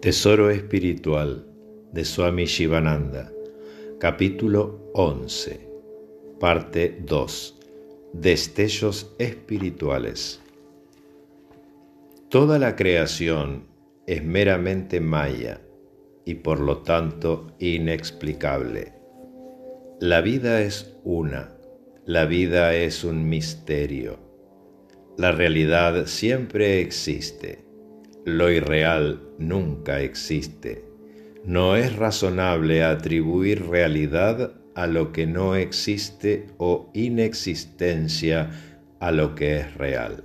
Tesoro espiritual de Swami Shivananda, capítulo 11, parte 2. Destellos espirituales. Toda la creación es meramente maya y por lo tanto inexplicable. La vida es una, la vida es un misterio. La realidad siempre existe lo irreal nunca existe. No es razonable atribuir realidad a lo que no existe o inexistencia a lo que es real.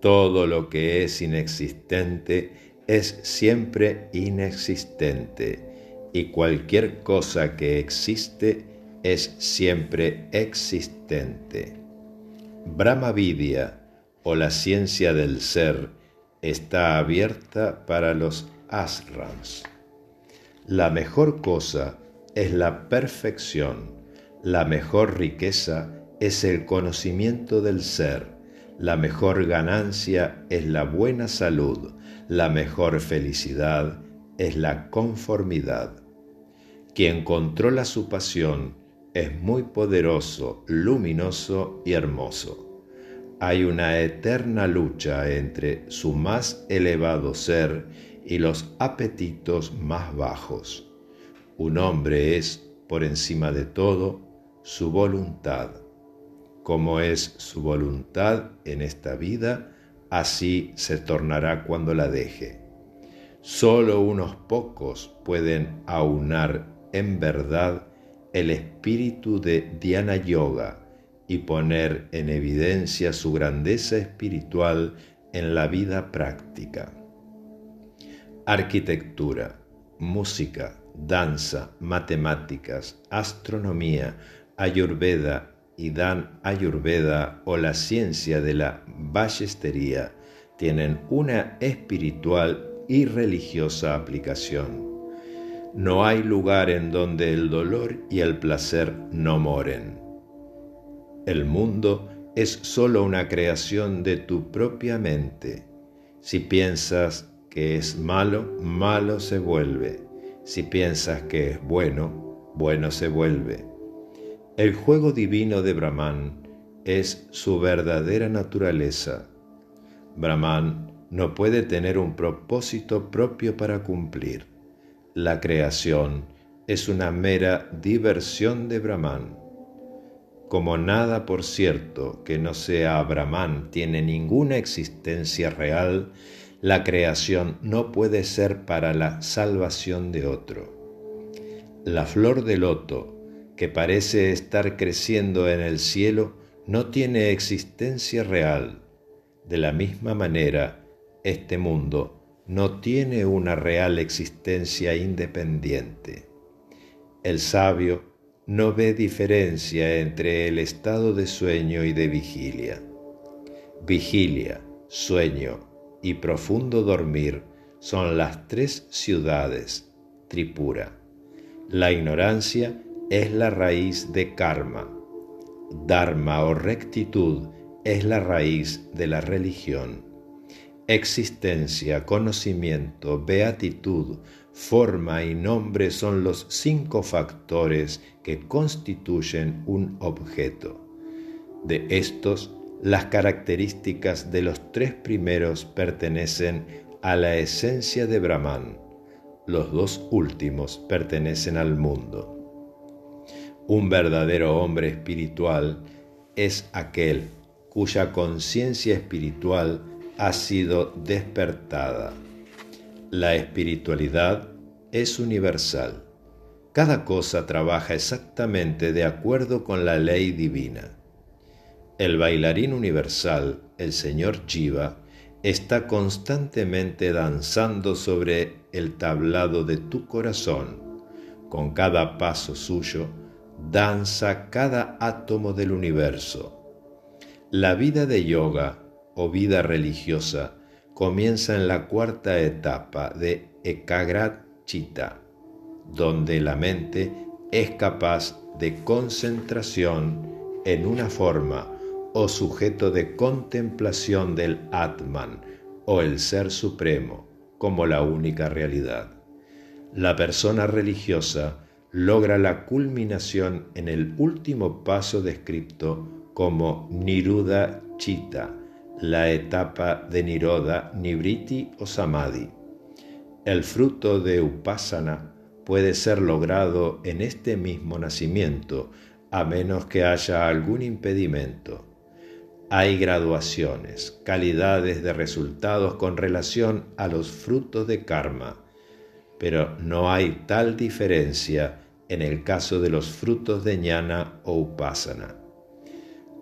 Todo lo que es inexistente es siempre inexistente y cualquier cosa que existe es siempre existente. Brahma Vidya o la ciencia del ser está abierta para los asrams. La mejor cosa es la perfección, la mejor riqueza es el conocimiento del ser, la mejor ganancia es la buena salud, la mejor felicidad es la conformidad. Quien controla su pasión es muy poderoso, luminoso y hermoso hay una eterna lucha entre su más elevado ser y los apetitos más bajos. Un hombre es, por encima de todo, su voluntad. Como es su voluntad en esta vida, así se tornará cuando la deje. Solo unos pocos pueden aunar en verdad el espíritu de Dhyana Yoga, y poner en evidencia su grandeza espiritual en la vida práctica. Arquitectura, música, danza, matemáticas, astronomía, ayurveda y dan ayurveda o la ciencia de la ballestería tienen una espiritual y religiosa aplicación. No hay lugar en donde el dolor y el placer no moren el mundo es sólo una creación de tu propia mente. Si piensas que es malo, malo se vuelve. Si piensas que es bueno, bueno se vuelve. El juego divino de Brahman es su verdadera naturaleza. Brahman no puede tener un propósito propio para cumplir. La creación es una mera diversión de Brahman. Como nada, por cierto, que no sea Brahman tiene ninguna existencia real, la creación no puede ser para la salvación de otro. La flor de loto, que parece estar creciendo en el cielo, no tiene existencia real. De la misma manera, este mundo no tiene una real existencia independiente. El sabio no ve diferencia entre el estado de sueño y de vigilia. Vigilia, sueño y profundo dormir son las tres ciudades, Tripura. La ignorancia es la raíz de karma. Dharma o rectitud es la raíz de la religión. Existencia, conocimiento, beatitud, forma y nombre son los cinco factores que constituyen un objeto. De estos, las características de los tres primeros pertenecen a la esencia de Brahman, los dos últimos pertenecen al mundo. Un verdadero hombre espiritual es aquel cuya conciencia espiritual ha sido despertada la espiritualidad es universal. Cada cosa trabaja exactamente de acuerdo con la ley divina. El bailarín universal, el señor Jiva, está constantemente danzando sobre el tablado de tu corazón. Con cada paso suyo, danza cada átomo del universo. La vida de yoga o vida religiosa comienza en la cuarta etapa de Ekagrat Chitta, donde la mente es capaz de concentración en una forma o sujeto de contemplación del Atman o el Ser Supremo, como la única realidad. La persona religiosa logra la culminación en el último paso descrito como Niruda Chitta, la etapa de Niroda, Nibriti o Samadhi. El fruto de Upasana puede ser logrado en este mismo nacimiento, a menos que haya algún impedimento. Hay graduaciones, calidades de resultados con relación a los frutos de karma, pero no hay tal diferencia en el caso de los frutos de ñana o upasana.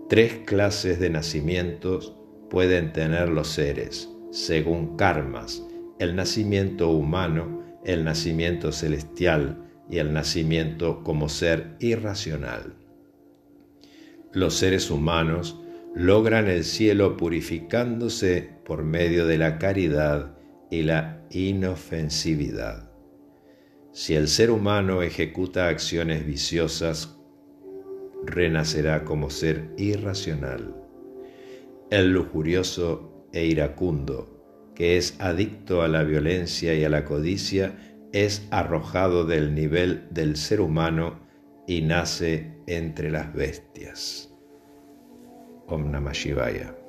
Tres clases de nacimientos pueden tener los seres, según karmas, el nacimiento humano, el nacimiento celestial y el nacimiento como ser irracional. Los seres humanos logran el cielo purificándose por medio de la caridad y la inofensividad. Si el ser humano ejecuta acciones viciosas, renacerá como ser irracional. El lujurioso e iracundo, que es adicto a la violencia y a la codicia, es arrojado del nivel del ser humano y nace entre las bestias. Om Namah Shivaya.